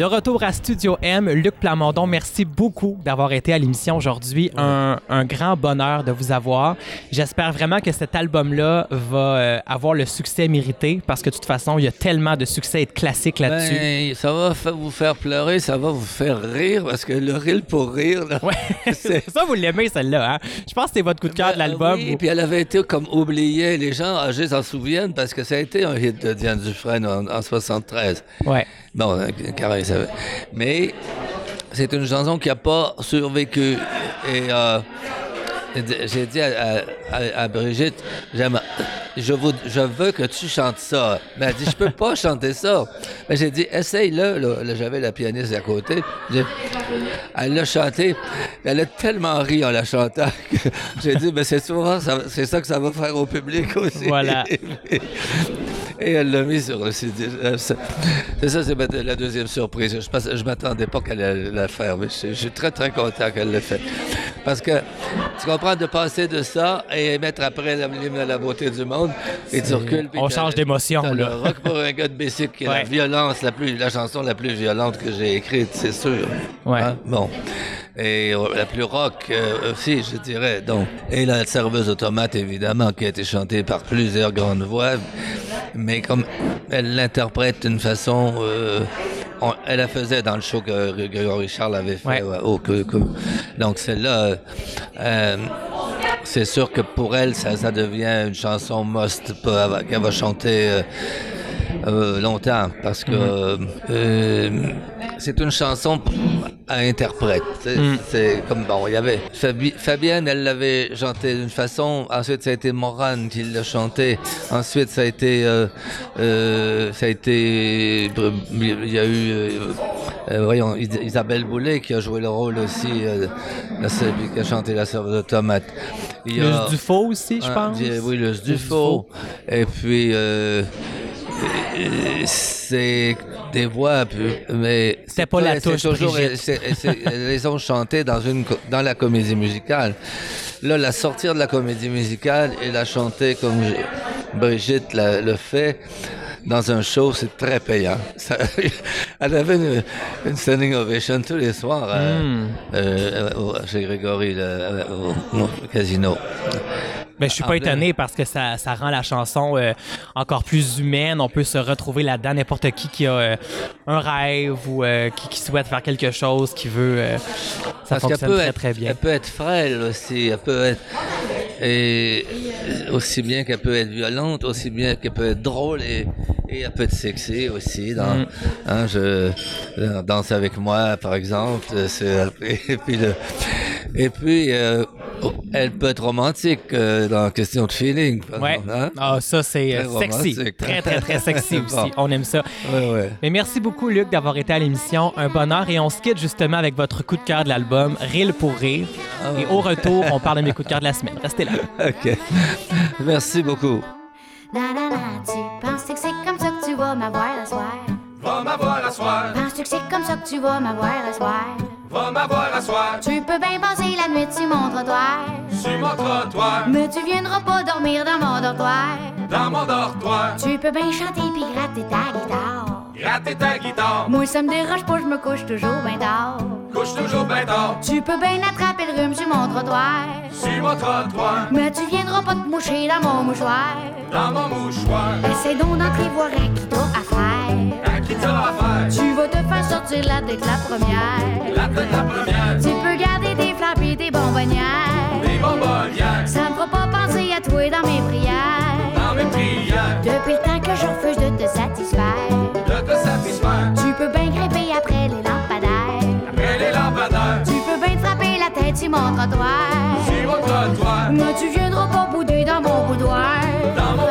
De retour à Studio M, Luc Plamondon, merci beaucoup d'avoir été à l'émission aujourd'hui. Un, un grand bonheur de vous avoir. J'espère vraiment que cet album-là va euh, avoir le succès mérité parce que de toute façon, il y a tellement de succès et de classiques là-dessus. Ben, ça va vous faire pleurer, ça va vous faire rire, parce que le rire pour rire, là, Ouais, [LAUGHS] c'est- ça, vous l'aimez, celle-là. Hein? Je pense que c'est votre coup de cœur de Ben, l'album. Oui, puis elle avait été comme oubliée. Les gens âgés s'en souviennent parce que ça a été un hit de Diane Dufresne en, en 73. Ouais. Bon, euh, carré, ça Mais c'est une chanson qui n'a pas survécu. Et euh, j'ai dit à, à- à Brigitte, je, vous- je veux que tu chantes ça. Mais elle dit, je peux pas chanter ça. Mais j'ai dit, essaye-le. Là, Là, j'avais la pianiste à côté. Elle l'a chanté. Elle a tellement ri en la chantant que j'ai dit, mais c'est souvent, ça- c'est ça que ça va faire au public aussi. Voilà. [LAUGHS] Et elle l'a mis sur le CD. C'est ça, c'est la deuxième surprise. Je ne je m'attendais pas qu'elle la faire, mais je, je suis très, très content qu'elle l'ait fait. Parce que tu comprends de passer de ça et mettre après la, la, la beauté du monde et tu recules. On change d'émotion, là. Le rock pour un gars de Bessic, qui est la violence, la, plus, la chanson la plus violente que j'ai écrite, c'est sûr. Ouais. Hein? Bon. Et euh, la plus rock euh, aussi, je dirais. Donc. Et la serveuse automate, évidemment, qui a été chantée par plusieurs grandes voix. Mais comme elle l'interprète d'une façon. euh, on- elle la faisait dans le show que Grégory Charles avait fait. Ouais. ouais, au- que- que- donc celle-là, euh, euh, c'est sûr que pour elle, ça, ça devient une chanson must qu'elle va chanter euh, longtemps parce que euh, c'est une chanson à interprète. C'est c'est comme bon, il y avait Fabi- Fabienne, elle l'avait chanté d'une façon. Ensuite, ça a été Morane qui l'a chanté. Ensuite, ça a été, euh, euh, ça a été, il y a eu, euh, euh, voyons, Is- Isabelle Boulay qui a joué le rôle aussi, euh, la qui a chanté la serveuse de tomate. Il y a- Luce Dufault aussi, je pense. Oui, Luce Dufaux. Et puis, c'est des voix, mais C'était pas la c'est touche, toujours, c'est- c'est- elles les ont chantées dans une dans la comédie musicale. Là, la sortir de la comédie musicale et la chanter comme je- Brigitte la- le fait. Dans un show, c'est très payant. [LAUGHS] Ça- elle avait une, une standing ovation tous les soirs euh, Hmm. euh, au- chez Grégory le- au- au casino. Mais je suis pas En étonné parce que ça, ça rend la chanson euh, encore plus humaine. On peut se retrouver là-dedans. N'importe qui qui a euh, un rêve ou euh, qui, qui souhaite faire quelque chose, qui veut. ça Parce fonctionne très, être, très bien. elle peut être frêle aussi, elle peut être et aussi bien qu'elle peut être violente, aussi bien qu'elle peut être drôle et, et elle peut être sexy aussi. Dans, Mm. hein, je dans danse avec moi par exemple, c'est [LAUGHS] et puis le, et puis euh, elle peut être romantique euh, dans question de feeling. par Ouais. exemple, hein? Ah, ça, c'est euh, Très sexy. romantique. Très, très, très [LAUGHS] sexy aussi. Bon. On aime ça. Ouais, ouais. Mais merci beaucoup, Luc, d'avoir été à l'émission. Un bonheur. Et on se quitte justement avec votre coup de cœur de l'album, Rire pour rire. Et au retour, on parle de mes [LAUGHS] coups de cœur de la semaine. Restez là. Ok. Merci beaucoup. Nanana, tu penses que c'est comme ça que tu vas m'avoir la soir? Va m'avoir à soir, Penses-tu que c'est comme ça que tu vas m'avoir la soir? Va m'avoir à soir, Tu peux bien passer la nuit sur mon trottoir. sur mon trottoir, Mais tu viendras pas dormir dans mon dortoir. dans mon dortoir, Tu peux bien chanter puis gratter ta guitare. gratter ta guitare, Moi, ça me dérange pas, je me couche toujours bien tard. couche toujours bien tard, Tu peux bien attraper le rhume sur mon trottoir. sur mon trottoir, Mais tu viendras pas te moucher dans mon mouchoir. dans mon mouchoir, Essaye donc d'entrer voir à qui. À qui t'as affaire, Tu vas te faire sortir la tête la première. la tête la première, Tu peux garder tes flaps et tes bonbonnières. des bonbonnières, Ça me fera pas penser à toi dans mes prières. dans mes prières, Depuis le temps que je refuse de te satisfaire. de te satisfaire, Tu peux bien grimper après les lampadaires. après les lampadaires, Tu peux bien frapper la tête sur mon trottoir. sur mon trottoir, Mais tu viendras pas bouder dans mon boudoir. dans mon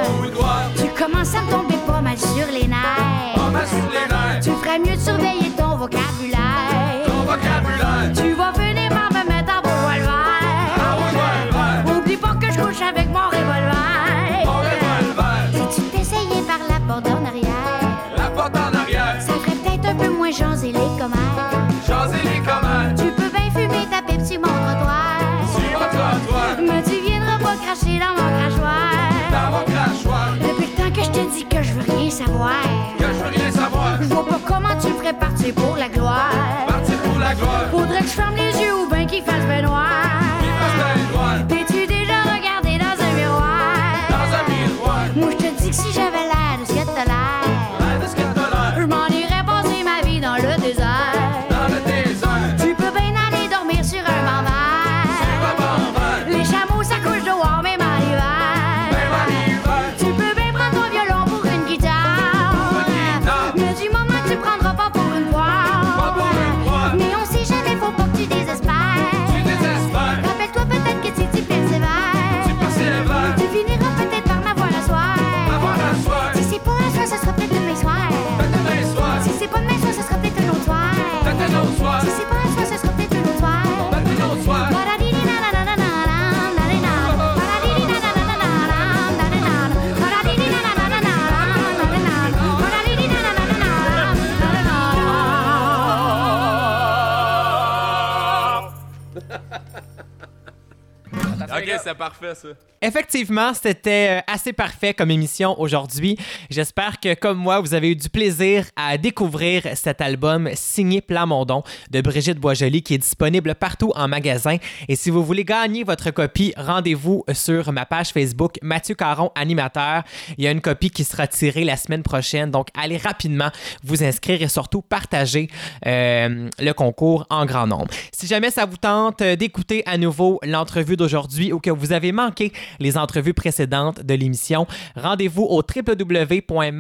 Tu ferais mieux de surveiller ton vocabulaire. Ton vocabulaire. Tu vas venir m'en remettre à revolver. Oublie pas que je couche avec mon revolver. Mon revolver. Si tu t'essayais par la porte en arrière. La porte en arrière. Ça ferait peut-être un peu moins jaser les commandes. Partir pour la gloire. Partir pour la gloire, Faudrait que je ferme les yeux Effectivement, c'était euh, assez parfait comme émission aujourd'hui. J'espère que, comme moi, vous avez eu du plaisir à découvrir cet album signé Plamondon de Brigitte Boisjoli qui est disponible partout en magasin. Et si vous voulez gagner votre copie, rendez-vous sur ma page Facebook Mathieu Caron Animateur. Il y a une copie qui sera tirée la semaine prochaine. Donc, allez rapidement vous inscrire et surtout partager euh, le concours en grand nombre. Si jamais ça vous tente euh, d'écouter à nouveau l'entrevue d'aujourd'hui ou que vous avez manqué les entrevues précédentes de l'émission, rendez-vous au www.mattv.ca,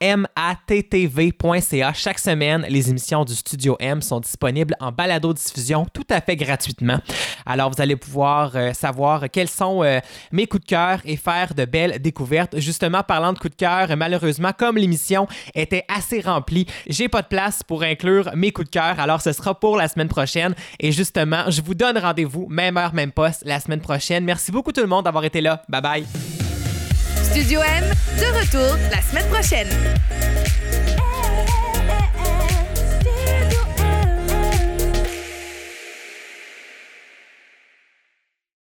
M-A-T-T-V.ca. Chaque semaine, les émissions du Studio M sont disponibles en balado-diffusion tout à fait gratuitement. Alors, vous allez pouvoir euh, savoir quels sont euh, mes coups de cœur et faire de belles découvertes. Justement, parlant de coups de cœur, malheureusement, comme l'émission était assez remplie, j'ai pas de place pour inclure mes coups de cœur. Alors, ce sera pour la semaine prochaine. Et justement, je vous donne rendez-vous, même heure, même poste, la semaine prochaine. Merci beaucoup tout le monde d'avoir été là. Bye bye. Studio M, de retour la semaine prochaine.